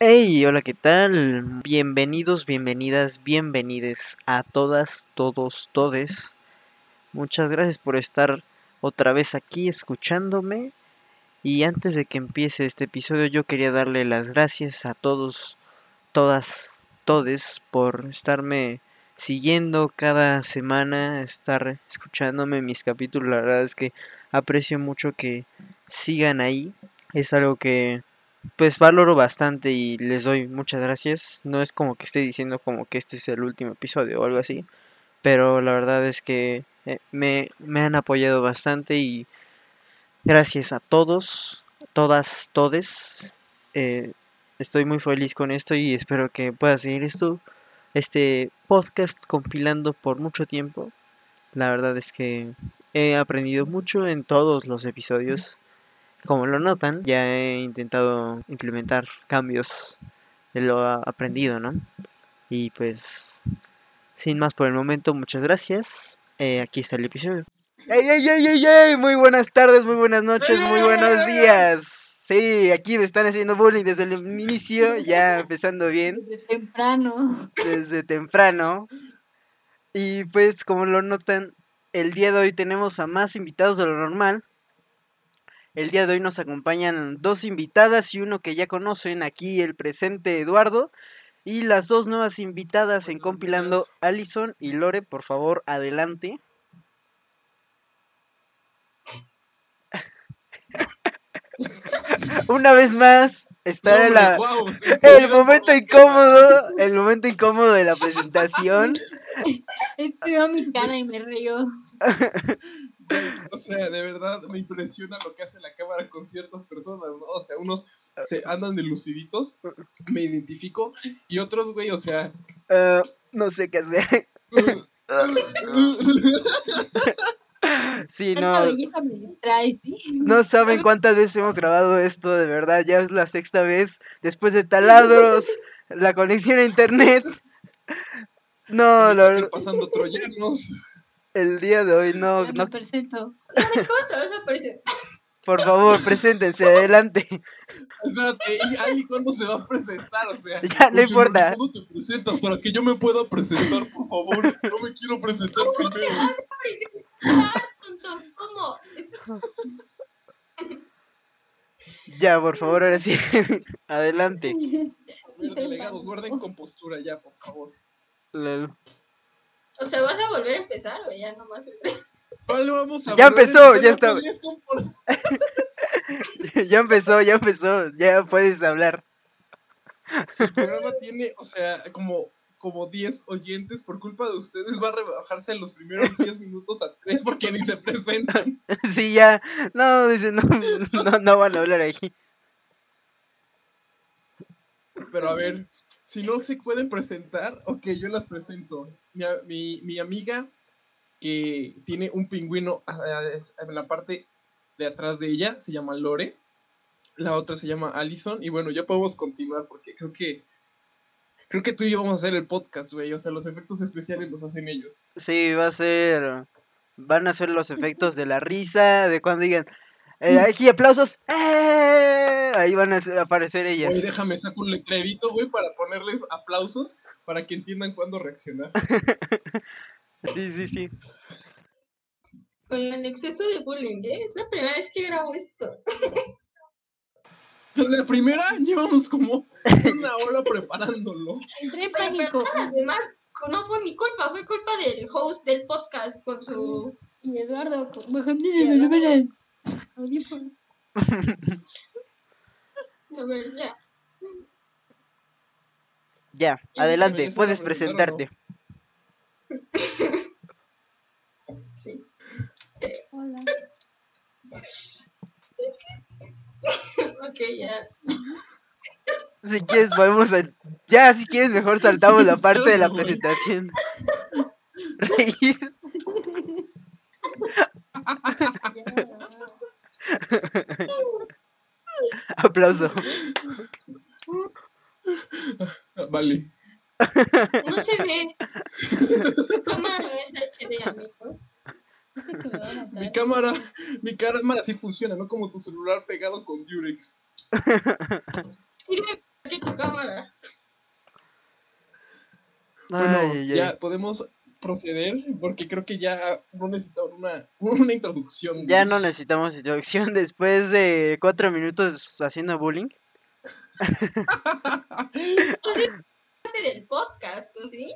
Hey, hola, ¿qué tal? Bienvenidos, bienvenidas, bienvenides a todas, todos, todes. Muchas gracias por estar otra vez aquí escuchándome. Y antes de que empiece este episodio, yo quería darle las gracias a todos, todas, todes por estarme siguiendo cada semana, estar escuchándome mis capítulos. La verdad es que aprecio mucho que sigan ahí. Es algo que pues valoro bastante y les doy muchas gracias. No es como que esté diciendo como que este es el último episodio o algo así. Pero la verdad es que eh, me, me han apoyado bastante y gracias a todos, todas, todes. Eh, estoy muy feliz con esto y espero que pueda seguir esto, este podcast compilando por mucho tiempo. La verdad es que he aprendido mucho en todos los episodios. Como lo notan, ya he intentado implementar cambios de lo aprendido, ¿no? Y pues, sin más por el momento, muchas gracias. Eh, aquí está el episodio. ¡Ey, ey, ey, ey, ey! Muy buenas tardes, muy buenas noches, muy buenos días. Sí, aquí me están haciendo bullying desde el inicio, ya empezando bien. Desde temprano. Desde temprano. Y pues, como lo notan, el día de hoy tenemos a más invitados de lo normal. El día de hoy nos acompañan dos invitadas y uno que ya conocen aquí, el presente Eduardo. Y las dos nuevas invitadas en compilando, Alison y Lore, por favor, adelante. Una vez más, está en la, el momento incómodo, el momento incómodo de la presentación. Estuvo a mi cara y me río. O sea, de verdad me impresiona lo que hace la cámara con ciertas personas, ¿no? O sea, unos se andan de luciditos, me identifico, y otros, güey, o sea. Uh, no sé qué hacer. Sí, no. No saben cuántas veces hemos grabado esto, de verdad. Ya es la sexta vez. Después de taladros, la conexión a internet. No, la verdad. pasando troyanos. El día de hoy no. No me presento. ¿Cómo te vas a presentar? por favor, preséntense, adelante. Espérate, ¿y Ali cuándo se va a presentar? O sea, Ya, no importa. ¿Cuándo te presentas? Para que yo me pueda presentar, por favor. No me quiero presentar ¿Cómo te primero. vas a presentar, tonto? ¿Cómo? Ya, por favor, ahora sí. adelante. Ver, delegados, guarden compostura ya, por favor. Lol. O sea, ¿vas a volver a empezar o ya nomás? Vale, vamos a Ya empezó, ya está. ya empezó, ya empezó. Ya puedes hablar. El programa tiene, o sea, como, como 10 oyentes. Por culpa de ustedes va a rebajarse en los primeros 10 minutos a 3 porque ni se presentan. Sí, ya. No, dice, no, no, no van a hablar aquí. Pero a ver, si no se pueden presentar, ok, yo las presento. Mi, mi, mi amiga que tiene un pingüino a- a- en la parte de atrás de ella se llama Lore. La otra se llama Allison. Y bueno, ya podemos continuar porque creo que. Creo que tú y yo vamos a hacer el podcast, güey. O sea, los efectos especiales los hacen ellos. Sí, va a ser. Van a ser los efectos de la risa, de cuando digan. eh, aquí aplausos. ¡eh! Ahí van a aparecer ellas. Oye, déjame sacar un letrerito, güey, para ponerles aplausos para que entiendan cuándo reaccionar. Sí, sí, sí. Con el exceso de bullying, ¿eh? Es la primera vez que grabo esto. La primera llevamos como una hora preparándolo. Entré pánico. además, no fue mi culpa, fue culpa del host del podcast con su... Y Eduardo, bajándole el volumen al audífono. A ver, ya. Ya, adelante, ¿ya se puedes van a presentar o no? presentarte. Sí. Hola. Ok, ya. Si quieres, podemos. Ya, si quieres, mejor saltamos la parte de la presentación. Reír. Aplauso. Vale. No se ve. Cámara no es HD, amigo. Mi cámara, mi cámara sí funciona, no como tu celular pegado con Durex. Sirve para que tu cámara. Bueno, Ay, ya podemos proceder porque creo que ya no necesitamos una, una introducción. Ya no necesitamos introducción después de cuatro minutos haciendo bullying. Parte del podcast, ¿o ¿sí?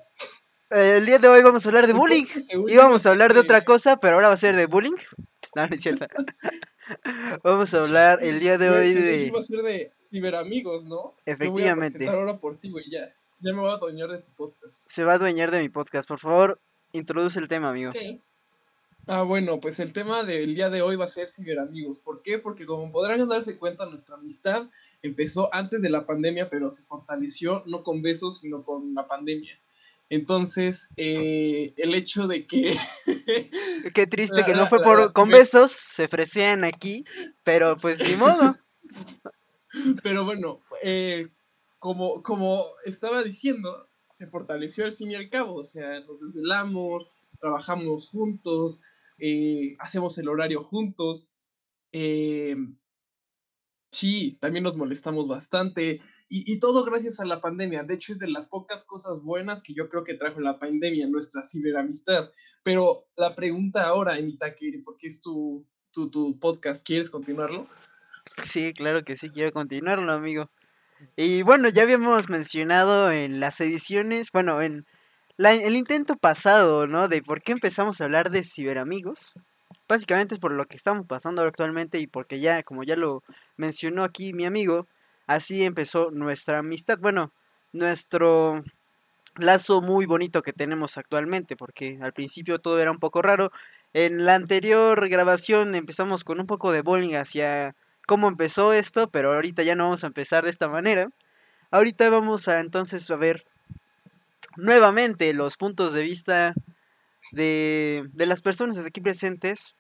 Eh, el día de hoy vamos a hablar de bullying. Íbamos a hablar de otra cosa, pero ahora va a ser de bullying. No, no es cierto. Vamos a hablar el día de hoy de... Iba a ser de ciberamigos, ¿no? Efectivamente. Me voy a presentar ahora por ti, güey, ya. Ya me voy a adueñar de tu podcast. Se va a adueñar de mi podcast. Por favor, introduce el tema, amigo. Ah, bueno, pues el tema del día de hoy va a ser ciberamigos. ¿Por qué? Porque como podrán darse cuenta, nuestra amistad empezó antes de la pandemia, pero se fortaleció no con besos, sino con la pandemia. Entonces, eh, el hecho de que... Qué triste que no fue por la con besos, se fresean aquí, pero pues ni modo. Pero bueno, eh, como, como estaba diciendo, se fortaleció al fin y al cabo. O sea, nos desvelamos, trabajamos juntos, eh, hacemos el horario juntos. Sí, también nos molestamos bastante. Y, todo gracias a la pandemia. De hecho, es de las pocas cosas buenas que yo creo que trajo la pandemia, nuestra ciberamistad. Pero la pregunta ahora, Emita, que porque es tu, tu, tu podcast, ¿quieres continuarlo? Sí, claro que sí, quiero continuarlo, amigo. Y bueno, ya habíamos mencionado en las ediciones, bueno, en la- el intento pasado, ¿no? De por qué empezamos a hablar de ciberamigos. Básicamente es por lo que estamos pasando actualmente y porque ya, como ya lo mencionó aquí mi amigo, así empezó nuestra amistad. Bueno, nuestro lazo muy bonito que tenemos actualmente, porque al principio todo era un poco raro. En la anterior grabación empezamos con un poco de bullying hacia cómo empezó esto, pero ahorita ya no vamos a empezar de esta manera. Ahorita vamos a entonces a ver nuevamente los puntos de vista de, de las personas aquí presentes,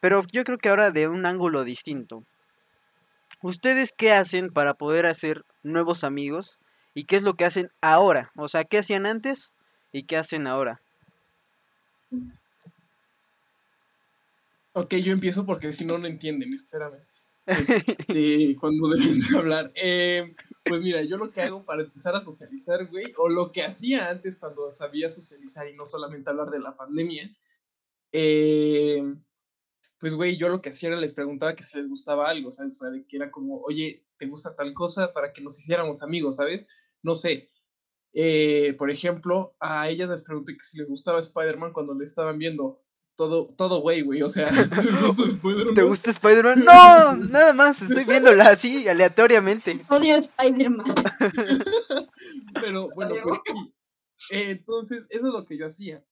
pero yo creo que ahora de un ángulo distinto. ¿Ustedes qué hacen para poder hacer nuevos amigos? ¿Y qué es lo que hacen ahora? O sea, ¿qué hacían antes y qué hacen ahora? Ok, yo empiezo porque si no, no entienden, espérame. Este, cuando deben de hablar. Eh, pues mira, yo lo que hago para empezar a socializar, güey, o lo que hacía antes cuando sabía socializar y no solamente hablar de la pandemia, eh, pues, güey, yo lo que hacía era les preguntaba que si les gustaba algo, ¿sabes? O sea, de que era como, oye, ¿te gusta tal cosa? Para que nos hiciéramos amigos, ¿sabes? No sé. Eh, por ejemplo, a ellas les pregunté que si les gustaba Spider-Man cuando le estaban viendo. Todo, todo güey, güey, o sea, ¿les gusta Spider-Man? ¿Te gusta Spider-Man? No, nada más, estoy viéndola así, aleatoriamente. Odio a Spider-Man. Pero bueno, pues sí. Eh, entonces, eso es lo que yo hacía.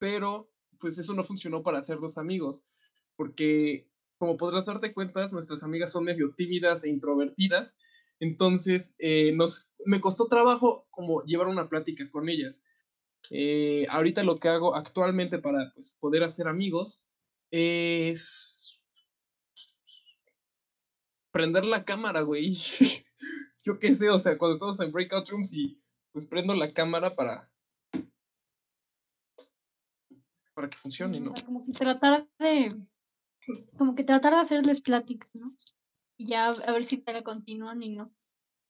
Pero, pues eso no funcionó para hacer dos amigos. Porque, como podrás darte cuenta, nuestras amigas son medio tímidas e introvertidas. Entonces, eh, nos, me costó trabajo como llevar una plática con ellas. Eh, ahorita lo que hago actualmente para pues, poder hacer amigos es prender la cámara, güey. Yo qué sé, o sea, cuando estamos en breakout rooms y pues prendo la cámara para para que funcione, ¿no? Como que tratar de. Como que tratar de hacerles plática, ¿no? Y ya a ver si te la continúan y no.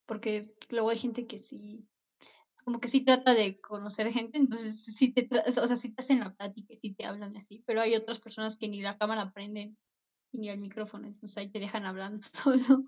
Porque luego hay gente que sí. Como que sí trata de conocer gente, entonces sí te, o sea, sí te hacen la plática sí te hablan así, pero hay otras personas que ni la cámara prenden ni el micrófono, entonces ahí te dejan hablando solo.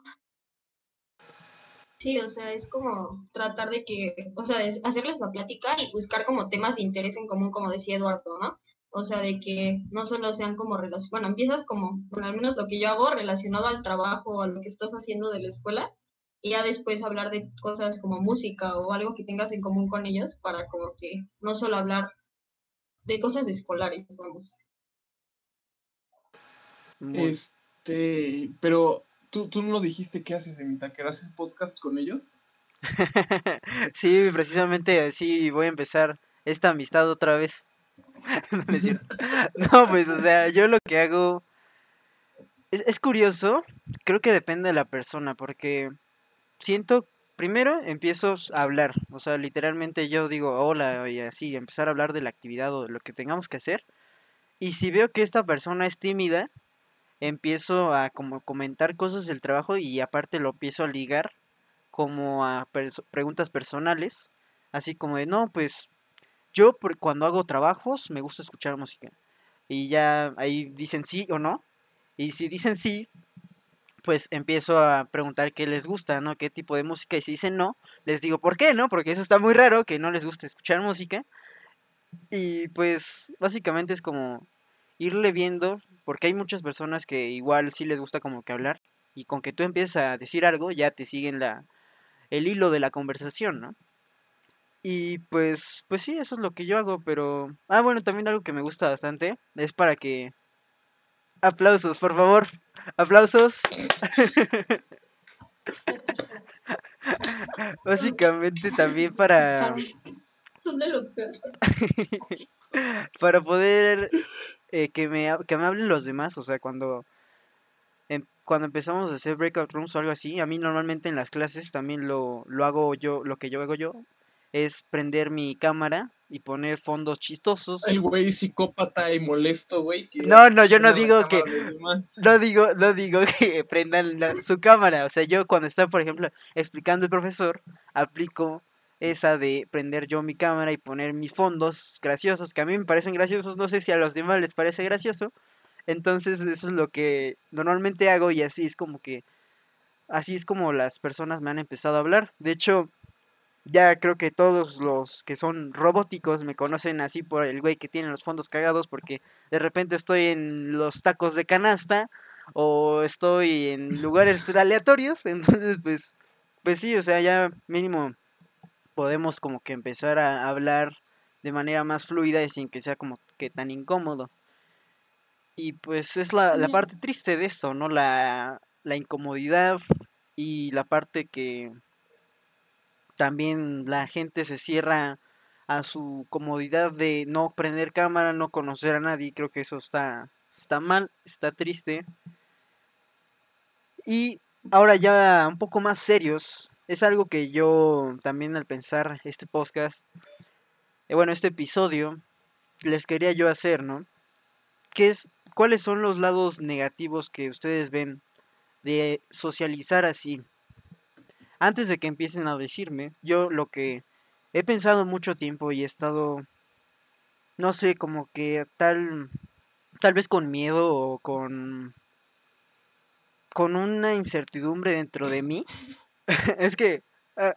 Sí, o sea, es como tratar de que, o sea, de hacerles la plática y buscar como temas de interés en común, como decía Eduardo, ¿no? O sea, de que no solo sean como relacionados, bueno, empiezas como, bueno, al menos lo que yo hago relacionado al trabajo o a lo que estás haciendo de la escuela, y ya después hablar de cosas como música o algo que tengas en común con ellos para como que no solo hablar de cosas escolares, vamos. Este, pero tú, tú no lo dijiste qué haces en que haces podcast con ellos. sí, precisamente así voy a empezar esta amistad otra vez. no, no es cierto. No, pues, o sea, yo lo que hago es, es curioso, creo que depende de la persona, porque siento, primero empiezo a hablar, o sea, literalmente yo digo hola y así, empezar a hablar de la actividad o de lo que tengamos que hacer. Y si veo que esta persona es tímida, empiezo a como comentar cosas del trabajo y aparte lo empiezo a ligar como a perso- preguntas personales, así como de, no, pues yo por- cuando hago trabajos me gusta escuchar música. Y ya ahí dicen sí o no. Y si dicen sí, pues empiezo a preguntar qué les gusta, ¿no? ¿Qué tipo de música? Y si dicen no, les digo por qué, ¿no? Porque eso está muy raro, que no les guste escuchar música. Y pues básicamente es como irle viendo, porque hay muchas personas que igual sí les gusta como que hablar. Y con que tú empieces a decir algo, ya te siguen la, el hilo de la conversación, ¿no? Y pues, pues sí, eso es lo que yo hago, pero... Ah, bueno, también algo que me gusta bastante es para que... Aplausos, por favor. Aplausos. Básicamente también para, Son de lo peor. para poder eh, que, me, que me hablen los demás, o sea, cuando, em- cuando empezamos a hacer breakout rooms o algo así, a mí normalmente en las clases también lo, lo hago yo, lo que yo hago yo, es prender mi cámara y poner fondos chistosos. El güey psicópata y molesto, güey. No, no, yo no digo que, no digo, no digo que prendan la- su cámara. O sea, yo cuando está, por ejemplo, explicando el profesor, aplico esa de prender yo mi cámara y poner mis fondos graciosos, que a mí me parecen graciosos, no sé si a los demás les parece gracioso. Entonces, eso es lo que normalmente hago y así es como que, así es como las personas me han empezado a hablar. De hecho, ya creo que todos los que son robóticos me conocen así por el güey que tiene los fondos cagados porque de repente estoy en los tacos de canasta o estoy en lugares aleatorios, entonces pues pues sí, o sea, ya mínimo podemos como que empezar a hablar de manera más fluida y sin que sea como que tan incómodo. Y pues es la, la parte triste de esto, ¿no? La, la incomodidad y la parte que también la gente se cierra a su comodidad de no prender cámara, no conocer a nadie. Creo que eso está, está mal, está triste. Y ahora ya un poco más serios, es algo que yo también al pensar este podcast, eh, bueno, este episodio, les quería yo hacer, ¿no? ¿Qué es, ¿Cuáles son los lados negativos que ustedes ven de socializar así? Antes de que empiecen a decirme, yo lo que he pensado mucho tiempo y he estado, no sé, como que tal, tal vez con miedo o con, con una incertidumbre dentro de mí. es que, ah,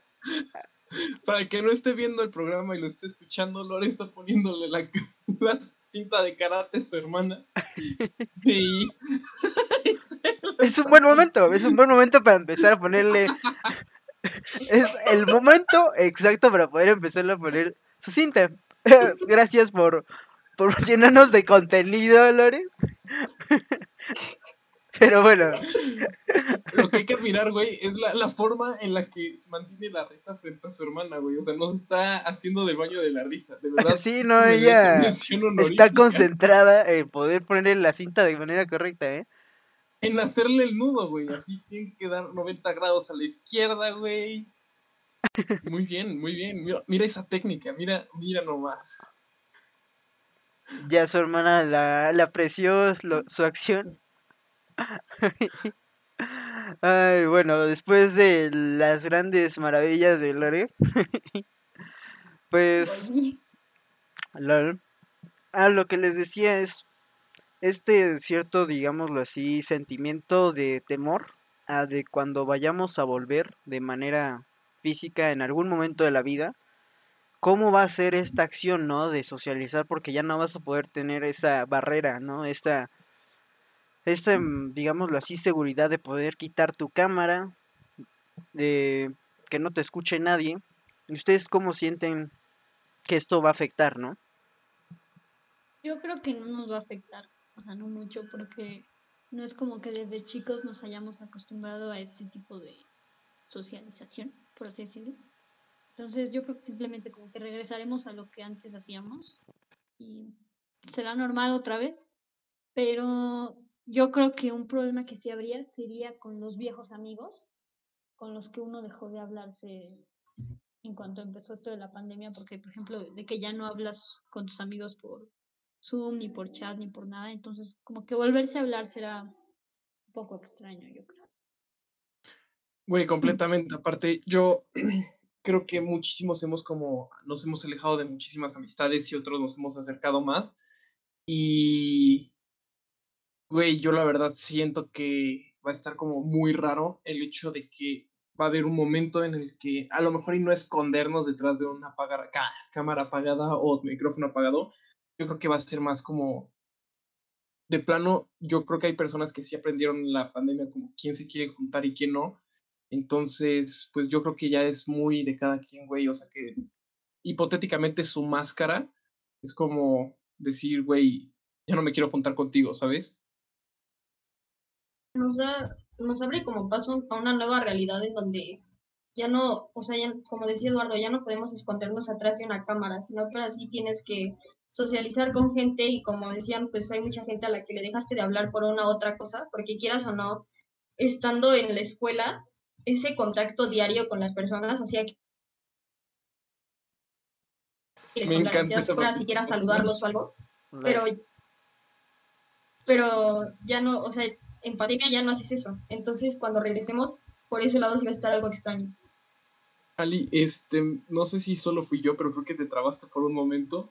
Para el que no esté viendo el programa y lo esté escuchando, Lore está poniéndole la, la cinta de karate a su hermana. Sí. Es un buen momento, es un buen momento para empezar a ponerle... Es el momento exacto para poder empezar a poner su cinta. Gracias por, por llenarnos de contenido, Lore. Pero bueno, Lo que hay que admirar, güey, es la, la forma en la que se mantiene la risa frente a su hermana, güey. O sea, no se está haciendo del baño de la risa, de verdad. sí, no, ella está concentrada en poder ponerle la cinta de manera correcta, ¿eh? En hacerle el nudo, güey. Así tiene que dar 90 grados a la izquierda, güey. Muy bien, muy bien. Mira, mira esa técnica, mira, mira nomás. Ya su hermana la, la apreció lo- su acción. Ay, bueno, después de las grandes maravillas de Lore, pues lol. Ah, lo que les decía es este cierto, digámoslo así, sentimiento de temor a de cuando vayamos a volver de manera física en algún momento de la vida, cómo va a ser esta acción, ¿no? De socializar, porque ya no vas a poder tener esa barrera, ¿no? Esta, esta, mm, digámoslo así, seguridad de poder quitar tu cámara, de que no te escuche nadie. ¿Y ustedes cómo sienten que esto va a afectar, no? Yo creo que no nos va a afectar, o sea, no mucho, porque no es como que desde chicos nos hayamos acostumbrado a este tipo de socialización, por así decirlo. Entonces yo creo que simplemente como que regresaremos a lo que antes hacíamos y será normal otra vez, pero yo creo que un problema que sí habría sería con los viejos amigos, con los que uno dejó de hablarse en cuanto empezó esto de la pandemia, porque por ejemplo, de que ya no hablas con tus amigos por Zoom, ni por chat, ni por nada. Entonces, como que volverse a hablar será un poco extraño, yo creo. Güey, completamente. Aparte, yo creo que muchísimos hemos como, nos hemos alejado de muchísimas amistades y otros nos hemos acercado más. Y, güey, yo la verdad siento que va a estar como muy raro el hecho de que va a haber un momento en el que a lo mejor y no escondernos detrás de una cámara apagada o micrófono apagado. Yo creo que va a ser más como de plano, yo creo que hay personas que sí aprendieron la pandemia como quién se quiere juntar y quién no. Entonces, pues yo creo que ya es muy de cada quien, güey. O sea que hipotéticamente su máscara es como decir, güey, ya no me quiero juntar contigo, ¿sabes? Nos da, nos abre como paso a una nueva realidad en donde ya no, o sea, ya, como decía Eduardo, ya no podemos escondernos atrás de una cámara, sino que ahora sí tienes que socializar con gente y como decían, pues hay mucha gente a la que le dejaste de hablar por una otra cosa, porque quieras o no, estando en la escuela, ese contacto diario con las personas hacía que Me encanta ya si quieras saludarlos o algo, pero pero ya no, o sea, en pandemia ya no haces eso. Entonces, cuando regresemos, por ese lado sí va a estar algo extraño. Ali, este, no sé si solo fui yo, pero creo que te trabaste por un momento.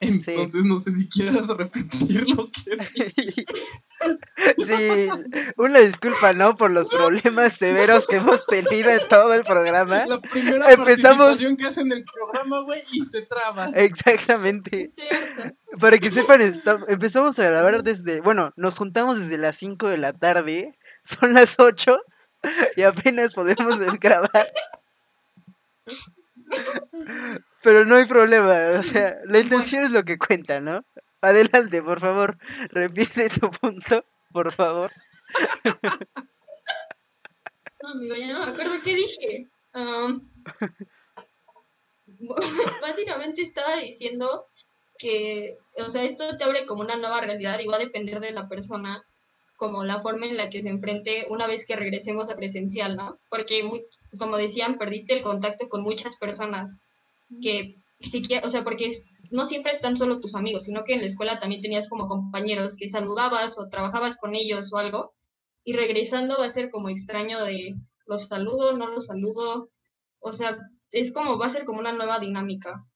Entonces no sé si quieras repetir lo que Sí, una disculpa, ¿no? Por los problemas severos que hemos tenido en todo el programa. La primera Empezamos... que hacen el programa, güey, y se traba. Exactamente. Para que sepan, empezamos a grabar desde, bueno, nos juntamos desde las 5 de la tarde, son las 8 y apenas podemos grabar. Pero no hay problema, o sea, la intención es lo que cuenta, ¿no? Adelante, por favor, repite tu punto, por favor. No, amigo, ya no me acuerdo qué dije. básicamente estaba diciendo que, o sea, esto te abre como una nueva realidad y va a depender de la persona, como la forma en la que se enfrente una vez que regresemos a presencial, ¿no? Porque, como decían, perdiste el contacto con muchas personas que siquiera, o sea, porque no siempre están solo tus amigos, sino que en la escuela también tenías como compañeros que saludabas o trabajabas con ellos o algo, y regresando va a ser como extraño de los saludo, no los saludo, o sea, es como, va a ser como una nueva dinámica.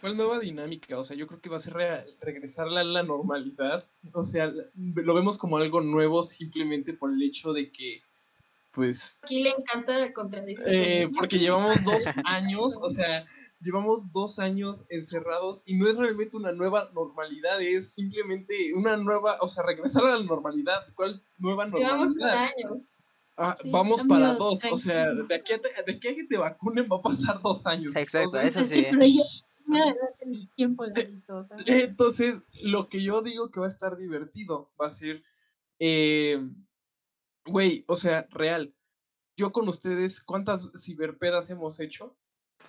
¿Cuál nueva dinámica? O sea, yo creo que va a ser regresar a la normalidad. O sea, lo vemos como algo nuevo simplemente por el hecho de que pues... Aquí le encanta contradecir. Eh, porque llevamos dos años, o sea, llevamos dos años encerrados y no es realmente una nueva normalidad, es simplemente una nueva, o sea, regresar a la normalidad. ¿Cuál nueva normalidad? Llevamos un año. Ah, vamos para dos, o sea, de aquí, a de aquí a que te vacunen va a pasar dos años. Exacto, eso sí. Entonces, lo que yo digo que va a estar divertido va a ser eh, Güey, o sea, real. Yo con ustedes, ¿cuántas ciberpedas hemos hecho?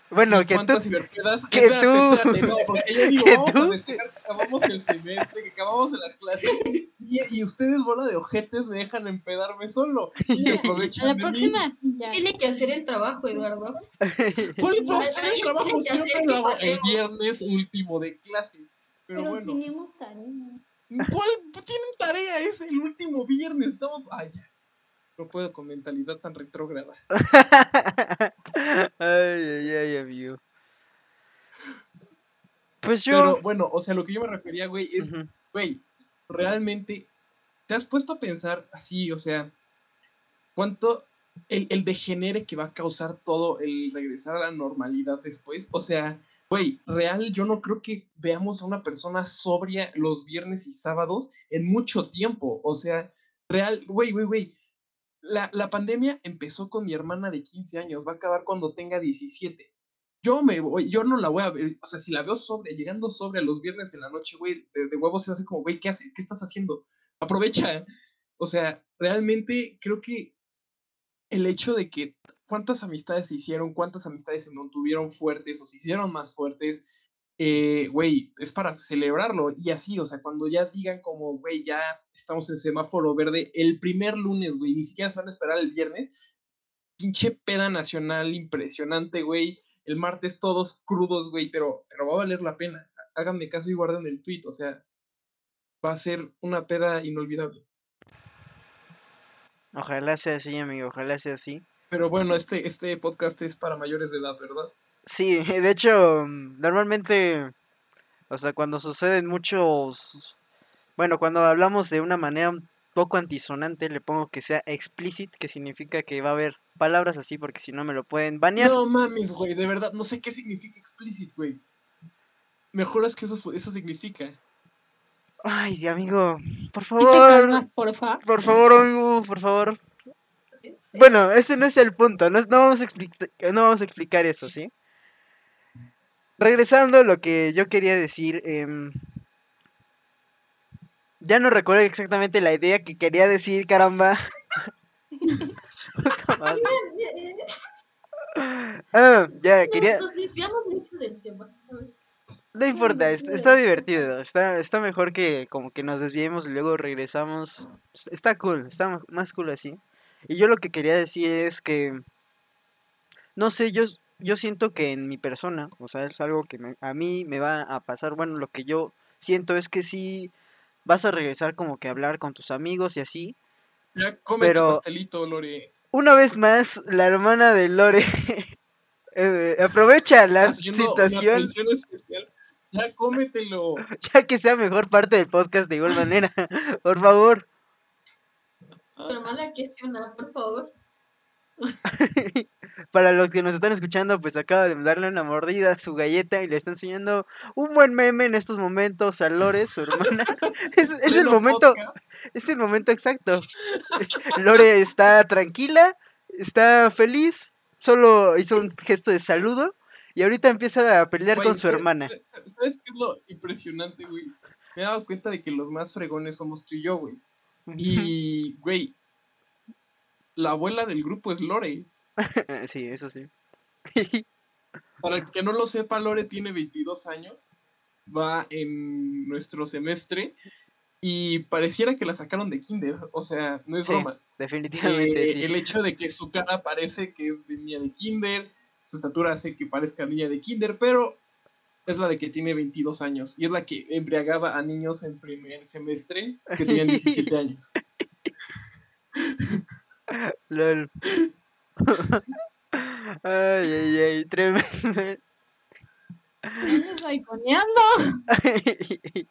Bueno, que ¿Cuántas tú. ciberpedas? Que tú. no, porque yo digo, ¿Que vamos tú? a que acabamos el semestre, que acabamos la clase. Y, y, ustedes, bola de ojetes, me dejan empedarme solo. Y se aprovechan la próxima sí ya. Tiene que hacer el trabajo, Eduardo. ¿Cuál es hacer el trabajo? Siempre lo hago el viernes último de clases. Pero, Pero bueno. tenemos tarea. ¿Cuál tienen tarea? Es el último viernes. Estamos. Ay, ya. No puedo con mentalidad tan retrógrada. ay, ay, ay, amigo. Pues yo. Pero bueno, o sea, lo que yo me refería, güey, es, güey, realmente, ¿te has puesto a pensar así, o sea, cuánto el, el degenere que va a causar todo el regresar a la normalidad después? O sea, güey, real, yo no creo que veamos a una persona sobria los viernes y sábados en mucho tiempo. O sea, real, güey, güey, güey la, la, pandemia empezó con mi hermana de 15 años, va a acabar cuando tenga 17. Yo me voy, yo no la voy a ver, o sea, si la veo sobre, llegando sobre los viernes en la noche, güey, de, huevos se va a hacer como, güey, ¿qué haces? ¿Qué estás haciendo? Aprovecha. O sea, realmente creo que el hecho de que cuántas amistades se hicieron, cuántas amistades se mantuvieron fuertes o se hicieron más fuertes, eh, güey, es para celebrarlo. Y así, o sea, cuando ya digan como, güey, ya estamos en semáforo verde, el primer lunes, güey, ni siquiera se van a esperar el viernes. Pinche peda nacional impresionante, güey. El martes todos crudos, güey, pero, pero va a valer la pena. Háganme caso y guarden el tweet, o sea, va a ser una peda inolvidable. Ojalá sea así, amigo, ojalá sea así. Pero bueno, este, este podcast es para mayores de edad, ¿verdad? Sí, de hecho, mm, normalmente, o sea, cuando suceden muchos, bueno, cuando hablamos de una manera un poco antisonante, le pongo que sea explicit, que significa que va a haber palabras así, porque si no me lo pueden banear. No mames, güey, de verdad, no sé qué significa explicit, güey. Mejoras que eso, eso significa. Ay, amigo, por ¿Y qué favor, calmas, porfa? por favor, amigo, por favor. Bueno, ese no es el punto, no, es- no vamos, a explic- no vamos a explicar eso, ¿sí? Regresando a lo que yo quería decir, em, ya no recuerdo exactamente la idea que quería decir, caramba. Puta madre. Ah, ya, quería... Nos, desviamos mucho del tema. No importa, es- está divertido, está, está mejor que como que nos desviemos y luego regresamos. Es- Está cool, está más cool así. Y yo lo que quería decir es que, no sé, yo, yo siento que en mi persona, o sea, es algo que me- a mí me va a pasar, bueno, lo que yo siento es que sí vas a regresar como que a hablar con tus amigos y así. Ya come Pero- tu pastelito, Lore. Una vez más, la hermana de Lore eh, aprovecha la Haciendo situación. Ya cómetelo. ya que sea mejor parte del podcast de igual manera. Por favor. Tu hermana cuestiona, por favor. Para los que nos están escuchando, pues acaba de darle una mordida a su galleta y le está enseñando un buen meme en estos momentos a Lore, su hermana. Es, es el momento, es el momento exacto. Lore está tranquila, está feliz, solo hizo un gesto de saludo y ahorita empieza a pelear Güey, con su ¿sabes- hermana. ¿Sabes qué es lo impresionante, güey? Me he dado cuenta de que los más fregones somos tú y yo, güey. Y, güey, la abuela del grupo es Lore. Sí, eso sí. Para el que no lo sepa, Lore tiene 22 años, va en nuestro semestre y pareciera que la sacaron de kinder, o sea, no es Sí, broma. Definitivamente Eh, sí. El hecho de que su cara parece que es de niña de kinder, su estatura hace que parezca niña de kinder, pero es la de que tiene 22 años y es la que embriagaba a niños en primer semestre que tenían 17 años. Lol. Ay, ay, ay, tremendo. ¿Quién está iconeando?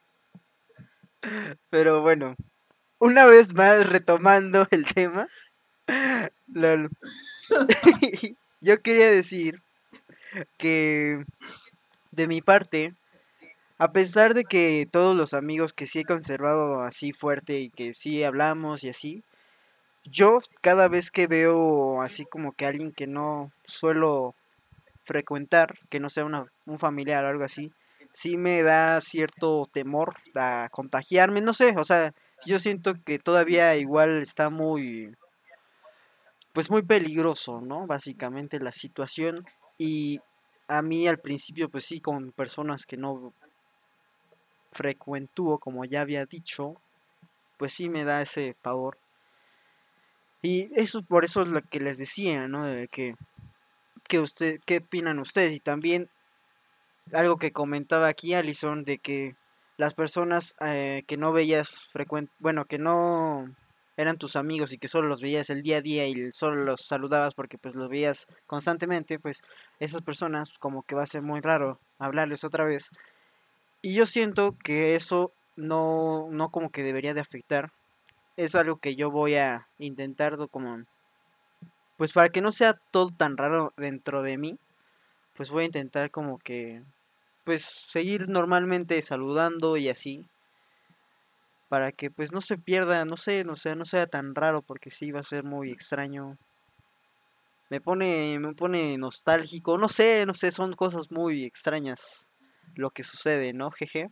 Pero bueno, una vez más retomando el tema, lol. yo quería decir que de mi parte, a pesar de que todos los amigos que sí he conservado así fuerte y que sí hablamos y así, yo cada vez que veo así como que alguien que no suelo frecuentar, que no sea un familiar o algo así, sí me da cierto temor a contagiarme, no sé, o sea, yo siento que todavía igual está muy, pues muy peligroso, ¿no? Básicamente la situación y a mí al principio, pues sí, con personas que no frecuentúo, como ya había dicho, pues sí me da ese pavor. Y eso por eso es lo que les decía, ¿no? De que, que usted, ¿qué opinan ustedes? Y también algo que comentaba aquí Alison de que las personas eh, que no veías frecuent bueno, que no eran tus amigos y que solo los veías el día a día y solo los saludabas porque pues los veías constantemente, pues esas personas como que va a ser muy raro hablarles otra vez. Y yo siento que eso no, no como que debería de afectar. Es algo que yo voy a intentar como pues para que no sea todo tan raro dentro de mí, pues voy a intentar como que pues seguir normalmente saludando y así para que pues no se pierda, no sé, no sea, no sea tan raro porque sí va a ser muy extraño. Me pone me pone nostálgico, no sé, no sé, son cosas muy extrañas lo que sucede, ¿no? Jeje.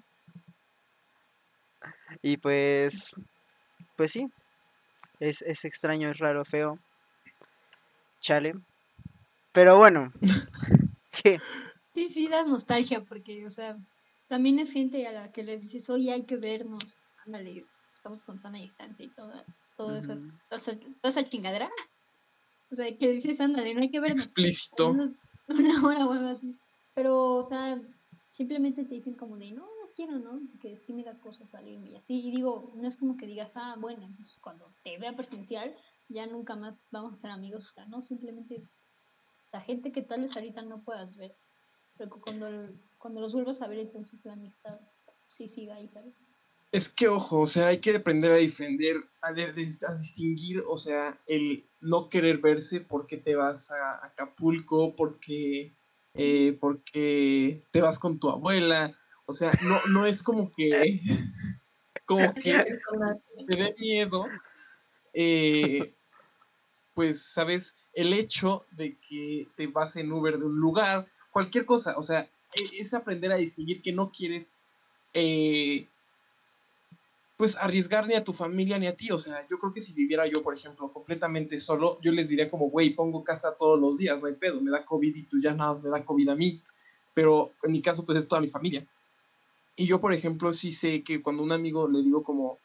Y pues pues sí. Es, es extraño, es raro, feo. Chale. Pero bueno. ¿Qué? Sí, sí, da nostalgia porque, o sea, también es gente a la que les dices, oye, hay que vernos, ándale, estamos con tanta distancia y todo, todo eso, Ujú. toda esa, toda esa chingadera. O sea, que dices, ándale, no hay que vernos. Explícito. Una hora o algo así. Pero, o sea, simplemente te dicen como de, no quiero, ¿no? Porque sí me da cosas salirme y así. Y digo, no es como que digas, ah, bueno, pues cuando te vea presencial, ya nunca más vamos a ser amigos, o no, simplemente es la gente que tal vez ahorita no puedas ver, pero que cuando, cuando los vuelvas a ver, entonces la amistad sí siga ahí, ¿sabes? Es que, ojo, o sea, hay que aprender a defender, a, de- de- a distinguir, o sea, el no querer verse porque te vas a Acapulco, porque, eh, porque te vas con tu abuela. O sea, no, no es como que, como que te dé miedo, eh, pues, ¿sabes? El hecho de que te vas en Uber de un lugar, cualquier cosa, o sea, e- es aprender a distinguir que no quieres, eh, pues, arriesgar ni a tu familia ni a ti, o sea, yo creo que si viviera yo, por ejemplo, completamente solo, yo les diría como, güey, pongo casa todos los días, no hay pedo, me da COVID y pues ya nada más me da COVID a mí, pero en mi caso, pues, es toda mi familia. Y yo, por ejemplo, sí sé que cuando un amigo le digo como,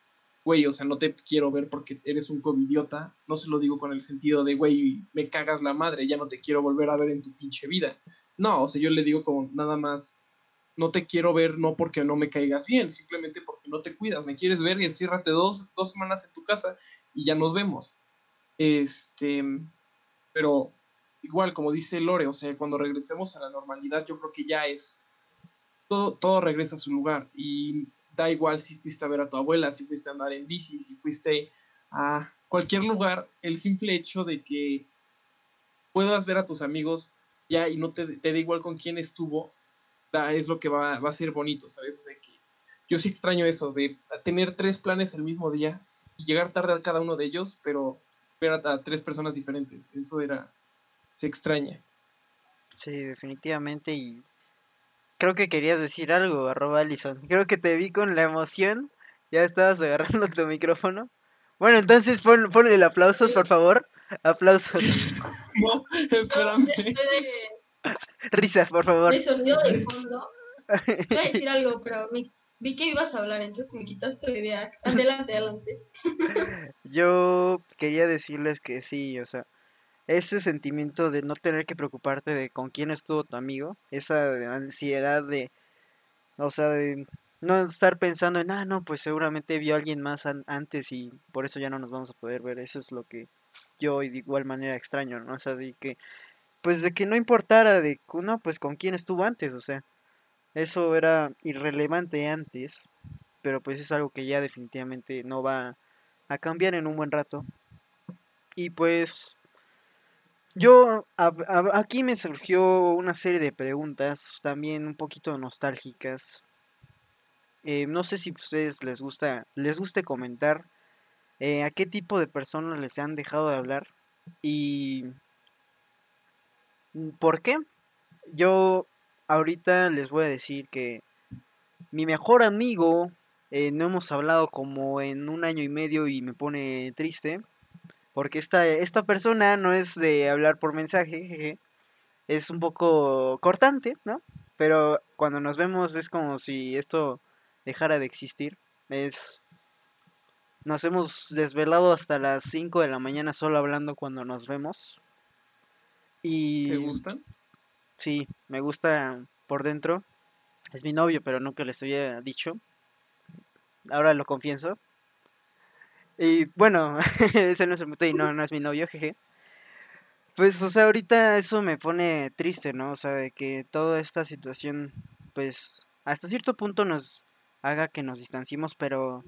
güey, o sea, no te quiero ver porque eres un covidiota, no se lo digo con el sentido de, güey, me cagas la madre, ya no te quiero volver a ver en tu pinche vida. No, o sea, yo le digo como nada más, no te quiero ver no porque no me caigas bien, simplemente porque no te cuidas, me quieres ver y enciérrate dos, dos semanas en tu casa y ya nos vemos. Este, pero igual, como dice Lore, o sea, cuando regresemos a la normalidad, yo creo que ya es, todo, todo regresa a su lugar y da igual si fuiste a ver a tu abuela, si fuiste a andar en bici, si fuiste a cualquier lugar, el simple hecho de que puedas ver a tus amigos ya y no te, te da igual con quién estuvo, da- es lo que va, va a ser bonito, ¿sabes? O sea que yo sí extraño eso, de tener tres planes el mismo día y llegar tarde a cada uno de ellos, pero ver a, a tres personas diferentes, eso era, se extraña. Sí, definitivamente. Y creo que querías decir algo, arroba Allison. Creo que te vi con la emoción. Ya estabas agarrando tu micrófono. Bueno, entonces pon, ponle el aplausos, por favor. Aplausos. No, espérame. después de, Risa, por favor. de sonido de fondo, iba a decir algo, pero me- vi que ibas a hablar, entonces me quitaste la idea. Adelante, adelante. Yo quería decirles que sí, o sea, ese sentimiento de no tener que preocuparte de con quién estuvo tu amigo, esa ansiedad de, o sea, de no estar pensando en, ah, no, pues seguramente vio a alguien más an- antes y por eso ya no nos vamos a poder ver, eso es lo que yo de igual manera extraño, ¿no? O sea, de que, pues de que no importara de, no, pues con quién estuvo antes, o sea, eso era irrelevante antes, pero pues es algo que ya definitivamente no va a cambiar en un buen rato. Y pues yo aquí me surgió una serie de preguntas también un poquito nostálgicas. Eh, no sé si a ustedes les gusta les guste comentar eh, a qué tipo de personas les han dejado de hablar y mm, por qué. Yo ahorita les voy a decir que mi mejor amigo eh, no hemos hablado como en un año y medio y me pone triste. Porque esta, esta persona no es de hablar por mensaje, jeje, es un poco cortante, ¿no? Pero cuando nos vemos es como si esto dejara de existir. Es. Nos hemos desvelado hasta las 5 de la mañana solo hablando cuando nos vemos. Y. ¿Te gustan? Sí, me gusta por dentro. Es mi novio, pero nunca les había dicho. Ahora lo confieso. Y bueno, ese no es el punto y no, no es mi novio, jeje. Pues, o sea, ahorita eso me pone triste, ¿no? O sea, de que toda esta situación, pues, hasta cierto punto nos haga que nos distanciemos, pero,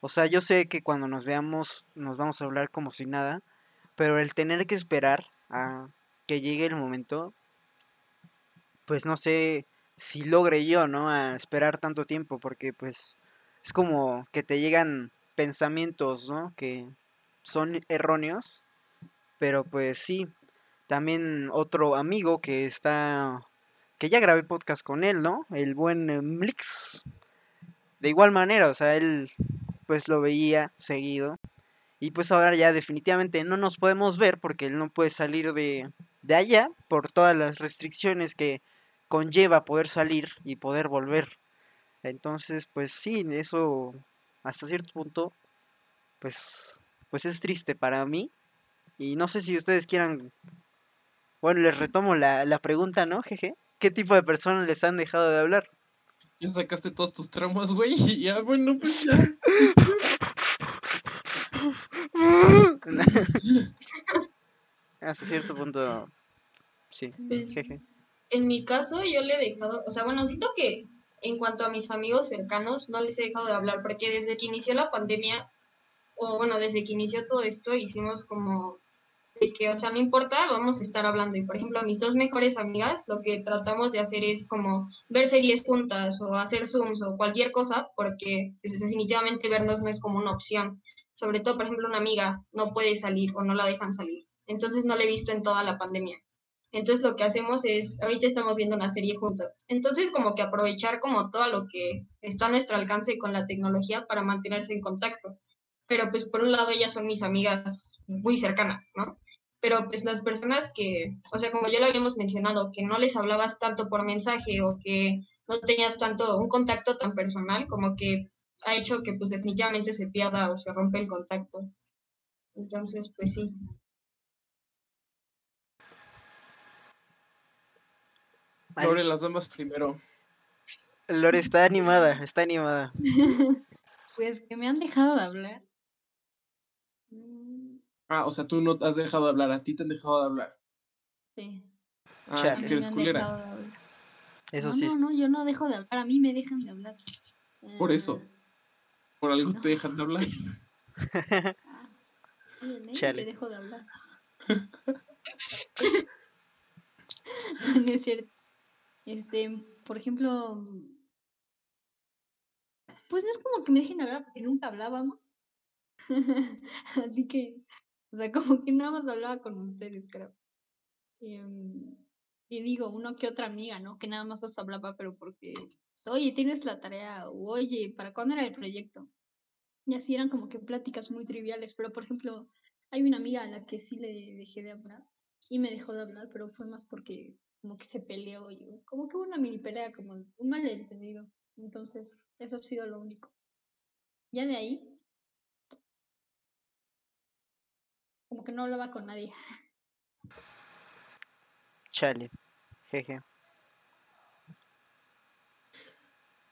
o sea, yo sé que cuando nos veamos nos vamos a hablar como si nada, pero el tener que esperar a que llegue el momento, pues no sé si logre yo, ¿no? A esperar tanto tiempo, porque pues es como que te llegan pensamientos, ¿no? Que son erróneos, pero pues sí. También otro amigo que está, que ya grabé podcast con él, ¿no? El buen eh, Mlix. De igual manera, o sea, él pues lo veía seguido. Y pues ahora ya definitivamente no nos podemos ver porque él no puede salir de, de allá por todas las restricciones que conlleva poder salir y poder volver. Entonces, pues sí, eso hasta cierto punto, pues, pues es triste para mí. Y no sé si ustedes quieran, bueno, les retomo la, la pregunta, ¿no? Jeje. ¿Qué tipo de personas les han dejado de hablar? Ya sacaste todos tus traumas, güey, y ya, bueno, pues ya. Hasta cierto punto, sí. Pues, jeje. en mi caso, yo le he dejado, o sea, bueno, siento que en cuanto a mis amigos cercanos, no les he dejado de hablar, porque desde que inició la pandemia, o bueno, desde que inició todo esto, hicimos como de que, o sea, no importa, vamos a estar hablando. Y por ejemplo, a mis dos mejores amigas, lo que tratamos de hacer es como ver series juntas o hacer Zooms o cualquier cosa, porque pues, definitivamente vernos no es como una opción. Sobre todo, por ejemplo, una amiga no puede salir o no la dejan salir. Entonces no la he visto en toda la pandemia. Entonces lo que hacemos es, ahorita estamos viendo una serie juntos. Entonces como que aprovechar como todo lo que está a nuestro alcance con la tecnología para mantenerse en contacto. Pero pues por un lado ellas son mis amigas muy cercanas, ¿no? Pero pues las personas que, o sea, como ya lo habíamos mencionado, que no les hablabas tanto por mensaje o que no tenías tanto un contacto tan personal, como que ha hecho que pues definitivamente se pierda o se rompe el contacto. Entonces, pues sí. Lore, las damas primero. Lore está animada, está animada. Pues que me han dejado de hablar. Mm, Ah, o sea, tú no te has dejado de hablar, a ti te han dejado de hablar. Sí. Ah, Chale. es que eres culera. dejado de hablar. Eso no, sí. no, no, yo no dejo de hablar, a mí me dejan de hablar. Por eso. Eh, Por algo No. te dejan de hablar. ah, sí, Chale. te dejo de hablar. no es cierto. Este, por ejemplo, pues no es como que me dejen de hablar porque nunca hablábamos. Así que, o sea, como que nada más hablaba con ustedes, creo. Em, y digo, uno que otra amiga, ¿no? Que nada más os hablaba, pero porque, pues, oye, tienes la tarea, o oye, ¿para cuándo era el proyecto? Y así eran como que pláticas muy triviales, pero por ejemplo, hay una amiga a la que sí le dejé de hablar y me dejó de hablar, pero fue más porque como que se peleó y como que hubo una mini pelea, como un malentendido. Entonces, eso ha sido lo único. Ya de ahí, como que no hablaba con nadie. Chale. Jeje.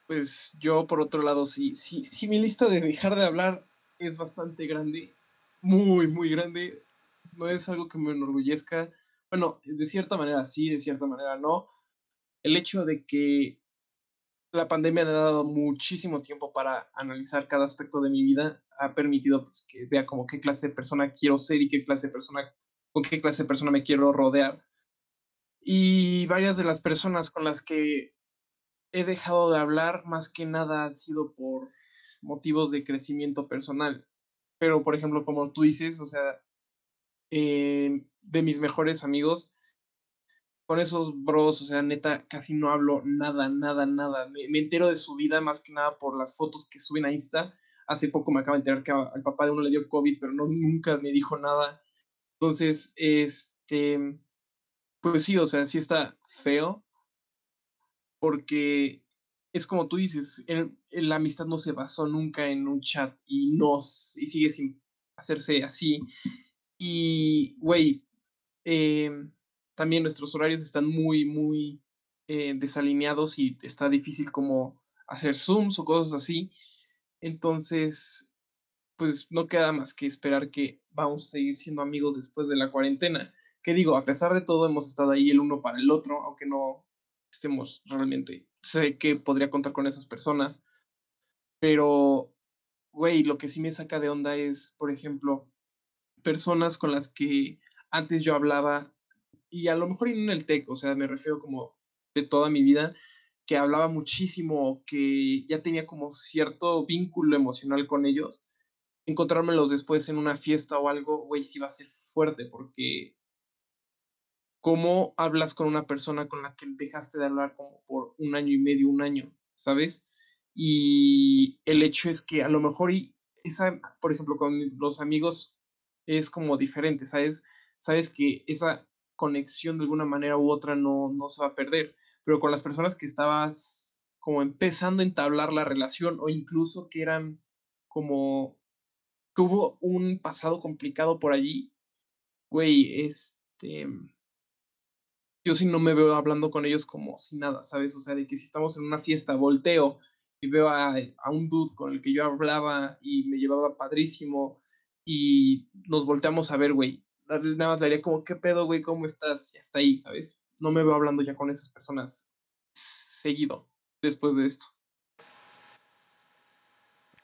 Pues yo, por otro lado, sí, sí, sí, mi lista de dejar de hablar es bastante grande. Muy, muy grande. No es algo que me enorgullezca. Bueno, de cierta manera sí, de cierta manera no. El hecho de que la pandemia me ha dado muchísimo tiempo para analizar cada aspecto de mi vida ha permitido pues, que vea como qué clase de persona quiero ser y qué clase de persona, con qué clase de persona me quiero rodear. Y varias de las personas con las que he dejado de hablar más que nada han sido por motivos de crecimiento personal. Pero, por ejemplo, como tú dices, o sea, eh, de mis mejores amigos, con esos bros, o sea, neta, casi no hablo nada, nada, nada. Me, me entero de su vida más que nada por las fotos que suben a Insta. Hace poco me acabo de enterar que al papá de uno le dio COVID, pero no, nunca me dijo nada. Entonces, este, pues sí, o sea, sí está feo, porque es como tú dices, el- la amistad no se basó nunca en un chat y no, y sigue sin hacerse así. Y, güey, em, también nuestros horarios están muy, muy eh, desalineados y está difícil como hacer Zooms o cosas así. Entonces, pues no queda más que esperar que vamos a seguir siendo amigos después de la cuarentena. Que digo, a pesar de todo, hemos estado ahí el uno para el otro, aunque no estemos realmente. Sé que podría contar con esas personas, pero, güey, lo que sí me saca de onda es, por ejemplo, personas con las que antes yo hablaba, y a lo mejor en el TEC, o sea, me refiero como de toda mi vida, que hablaba muchísimo, que ya tenía como cierto vínculo emocional con ellos, encontrármelos después en una fiesta o algo, güey, sí va a ser fuerte, porque cómo hablas con una persona con la que dejaste de hablar como por un año y medio, un año, ¿sabes? Y el hecho es que a lo mejor y esa, por ejemplo, con los amigos es como diferente, ¿sabes? Sabes que esa conexión de alguna manera u otra no, no se va a perder, pero con las personas que estabas como empezando a entablar la relación o incluso que eran como que hubo un pasado complicado por allí, güey, este, yo sí no me veo hablando con ellos como si nada, ¿sabes? O sea, de que si estamos en una fiesta, volteo y veo a, a un dude con el que yo hablaba y me llevaba padrísimo y nos volteamos a ver, güey. Nada más le haría como, ¿qué pedo, güey? ¿Cómo estás? Ya está ahí, ¿sabes? No me veo hablando ya con esas personas seguido después de esto.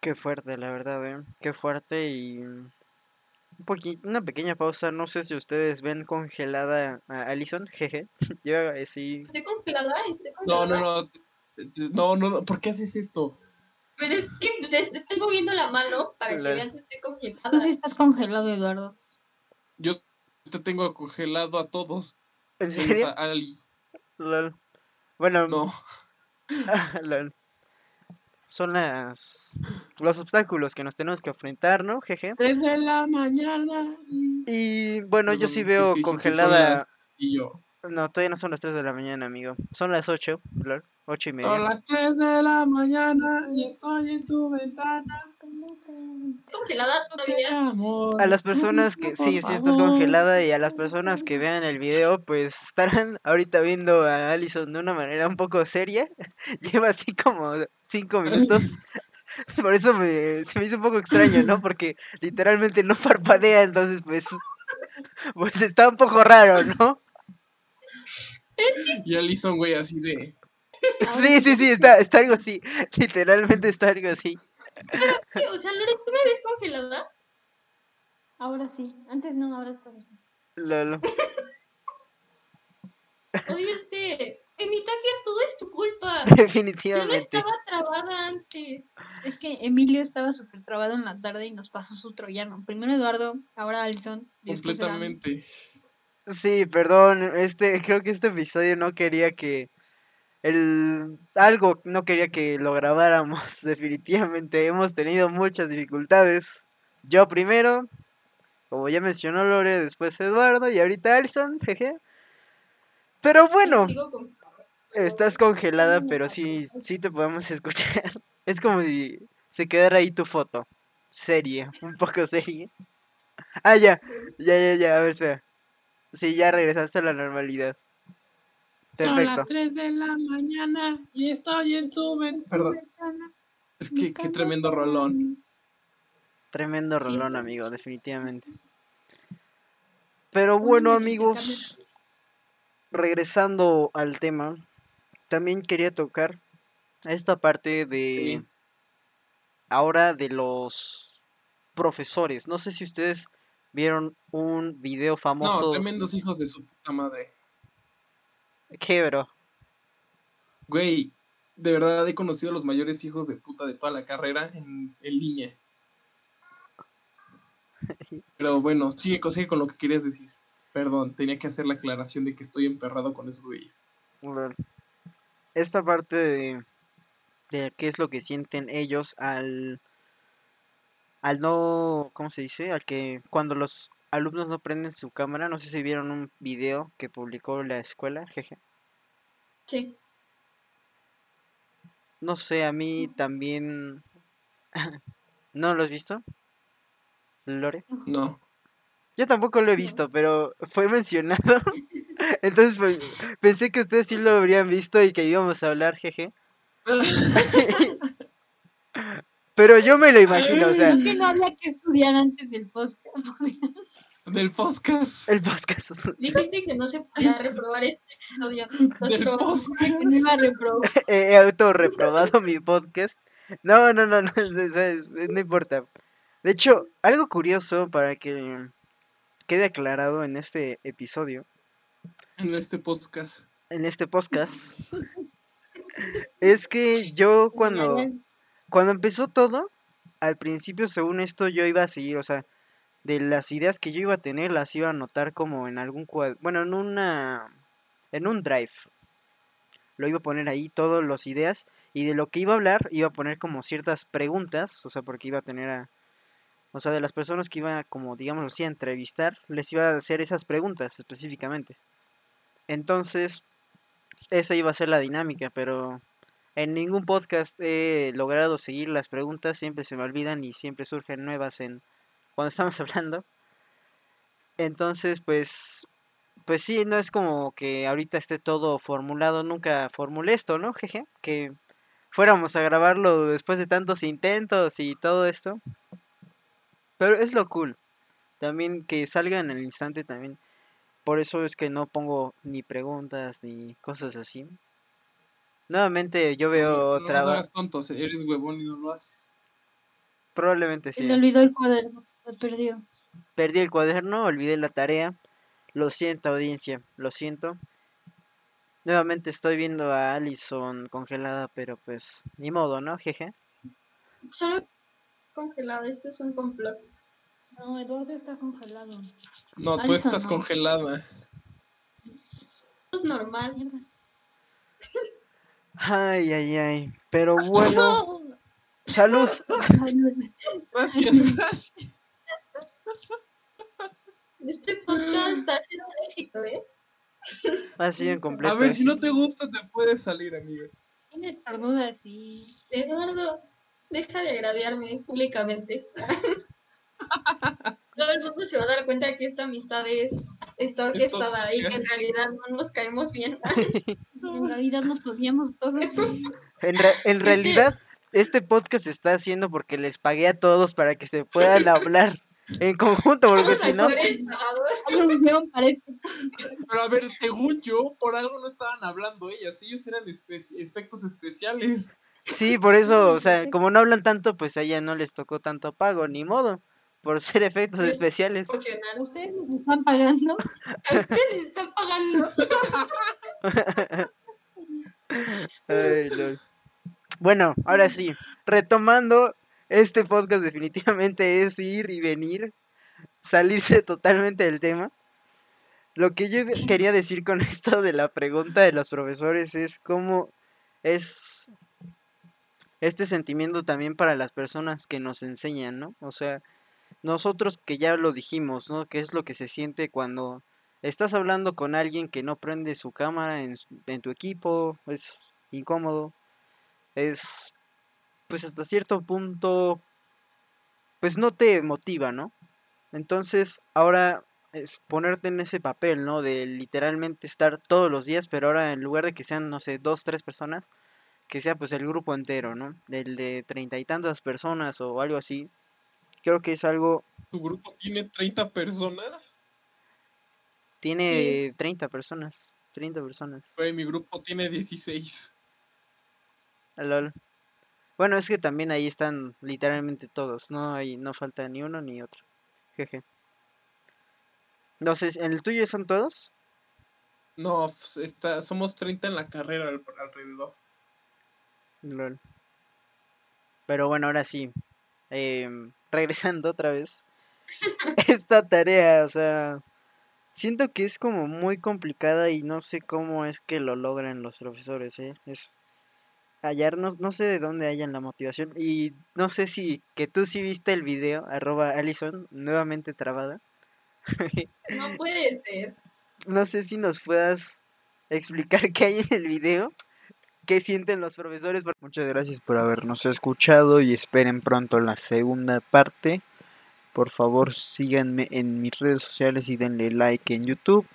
Qué fuerte, la verdad, ¿eh? Qué fuerte y... Un poqui- una pequeña pausa, no sé si ustedes ven congelada a Alison, jeje. Yo así... Estoy congelada, estoy No, congelada. no, no. te- te- No, no, no. ¿Por qué haces esto? Pues es que pues, es- estoy moviendo la mano para que vean que estoy congelada. Tú sí estás congelado, Eduardo. Yo te tengo congelado a todos. ¿En serio? a Ali. Lol. Bueno, No. lol. Son las... Los obstáculos que nos tenemos que enfrentar, ¿no? Jeje. Tres de la mañana. Y bueno, yo sí es veo que son congelada... las- Y yo. No, todavía no son las 3 de la mañana, amigo. Son las 8, lol. 8 y Son media. las 3 de la mañana y estoy en tu ventana. congelada todavía. A las personas que, sí, sí estás congelada y a las personas que vean el video, pues estarán ahorita viendo a Allison de una manera un poco seria. Lleva así como 5 minutos. Por eso me, se me hizo un poco extraño, ¿no? Porque literalmente no parpadea, entonces pues, pues está un poco raro, ¿no? Y Alison, güey, así de. Sí, sí, sí, está, está algo así. Literalmente está algo así. ¿Qué? O sea, Lore, ¿tú me ves congelada? Ahora sí. Antes no, ahora estás así. Lolo. Odio este. Emi Tucker, todo es tu culpa. Yo no Definitivamente. estaba trabada antes. Es que Emilio estaba súper trabado en la tarde y nos pasó su troyano. Primero Eduardo, ahora Alison. Completamente. Sí, perdón, este, creo que este episodio no quería que el algo no quería que lo grabáramos. Definitivamente hemos tenido muchas dificultades. Yo primero, como ya mencionó Lore, después Eduardo y ahorita Alison, jeje. Pero bueno, con- estás congelada, pero sí, sí te podemos escuchar. Es como si se quedara ahí tu foto. Serie, un poco serie. Ah, ya, ya, ya, ya, a ver, espera. Sí, ya regresaste a la normalidad. Son Perfecto. las 3 de la mañana y estoy en tu ventana. Perdón, es que qué tremendo rolón. Tremendo rolón, amigo, definitivamente. Pero bueno, amigos, regresando al tema, también quería tocar esta parte de Sí. ahora de los profesores. No sé si ustedes vieron un video No, famoso. tremendos hijos de su puta madre. ¿Qué, bro? Güey, de verdad he conocido a los mayores hijos de puta de toda la carrera en, en línea. Pero bueno, sigue, sigue con lo que querías decir. Perdón, tenía que hacer la aclaración de que estoy emperrado con esos güeyes. Esta parte de, de qué es lo que sienten ellos al al no, ¿cómo se dice? Al que cuando los alumnos no prenden su cámara, no sé si vieron un video que publicó la escuela, jeje. Sí. No sé, a mí también ¿No lo has visto? Lore. No. Yo tampoco lo he visto, pero fue mencionado. Entonces pues, pensé que ustedes sí lo habrían visto y que íbamos a hablar, jeje. Pero yo me lo imagino, o sea, Es que no había que estudiar antes del post. Del podcast. el podcast. Dijiste que no se podía reprobar este episodio. Del podcast. que no iba a reprobar. He autorreprobado mi podcast. No, no, no, no, no importa. De hecho, algo curioso para que quede aclarado en este episodio, En este podcast. en este podcast, es que yo cuando. Cuando empezó todo, al principio, según esto, yo iba a seguir, o sea, de las ideas que yo iba a tener, las iba a anotar como en algún cuadro, bueno, en una, en un drive. Lo iba a poner ahí, todas las ideas, y de lo que iba a hablar, iba a poner como ciertas preguntas, o sea, porque iba a tener a, o sea, de las personas que iba como, digamos así, a entrevistar, les iba a hacer esas preguntas específicamente. Entonces, esa iba a ser la dinámica, pero en ningún podcast he logrado seguir las preguntas, siempre se me olvidan y siempre surgen nuevas en cuando estamos hablando. Entonces, pues pues sí, no es como que ahorita esté todo formulado, nunca formulé esto, ¿no? Jeje, que fuéramos a grabarlo después de tantos intentos y todo esto. Pero es lo cool. También que salga en el instante también. Por eso es que no pongo ni preguntas ni cosas así. Nuevamente yo veo No, otra... No hagas tontos, eres huevón y no lo haces. Probablemente Se sí. le olvidó el cuaderno, lo perdió. Perdí el cuaderno, olvidé la tarea. Lo siento, audiencia, lo siento. Nuevamente estoy viendo a Allison congelada, pero pues ni modo, ¿no? Jeje. Solo congelado, esto es un complot. No, Eduardo está congelado. No, tú Alison, estás no. congelada. Esto es normal. Ay, ay, ay. Pero bueno, salud. Gracias, gracias. Este podcast ha sido un éxito, ¿eh? Así en completo. A ver, si no te gusta, te puedes salir, amiga. Tienes estornuda así. Eduardo, deja de agraviarme públicamente. El mundo se va a dar cuenta que esta amistad es, está orquestada y que en realidad no nos caemos bien. En realidad nos odiamos todos. En, re- en que- realidad, este podcast se está haciendo porque les pagué a todos para que se puedan hablar en conjunto, porque si no. Pero a ver, según yo, por algo no estaban hablando ellas. Ellos eran espe- efectos especiales. sí, por eso, o sea, como no hablan tanto, pues a ella no les tocó tanto pago, ni modo, por ser efectos Es- especiales. Ustedes nos están pagando. A ustedes están pagando. Ay. Bueno, ahora sí, retomando, este podcast definitivamente es ir y venir, salirse totalmente del tema. Lo que yo quería decir con esto de la pregunta de los profesores es cómo es este sentimiento también para las personas que nos enseñan, ¿no? O sea, nosotros que ya lo dijimos, ¿no? ¿Qué es lo que se siente cuando estás hablando con alguien que no prende su cámara en, en tu equipo? Es incómodo. Es, pues hasta cierto punto, pues no te motiva, ¿no? Entonces, ahora es ponerte en ese papel, ¿no? De literalmente estar todos los días, pero ahora en lugar de que sean, no sé, dos, tres personas, que sea pues el grupo entero, ¿no? Del de treinta y tantas personas o algo así. Creo que es algo, ¿Tu grupo tiene 30 personas? tiene 30 personas, 30 personas. Güey, mi grupo tiene 16. Lol. Bueno, es que también ahí están literalmente todos, no hay, no falta ni uno ni otro. Jeje. No sé, ¿en el tuyo están todos? No, pues, está, somos 30 en la carrera al- alrededor. Lol. Pero bueno, ahora sí. Em, regresando otra vez. Esta tarea, o sea, siento que es como muy complicada y no sé cómo es que lo logran los profesores, ¿eh? Es hallarnos, no sé de dónde hayan la motivación y no sé si que tú sí viste el video, arroba Allison, nuevamente trabada. No puede ser. No sé si nos puedas explicar qué hay en el video, qué sienten los profesores. Muchas gracias por habernos escuchado y esperen pronto la segunda parte. Por favor, síganme en mis redes sociales y denle like en YouTube.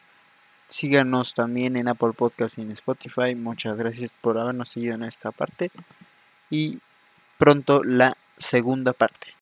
Síganos también en Apple Podcast y en Spotify. Muchas gracias por habernos seguido en esta parte. Y pronto la segunda parte.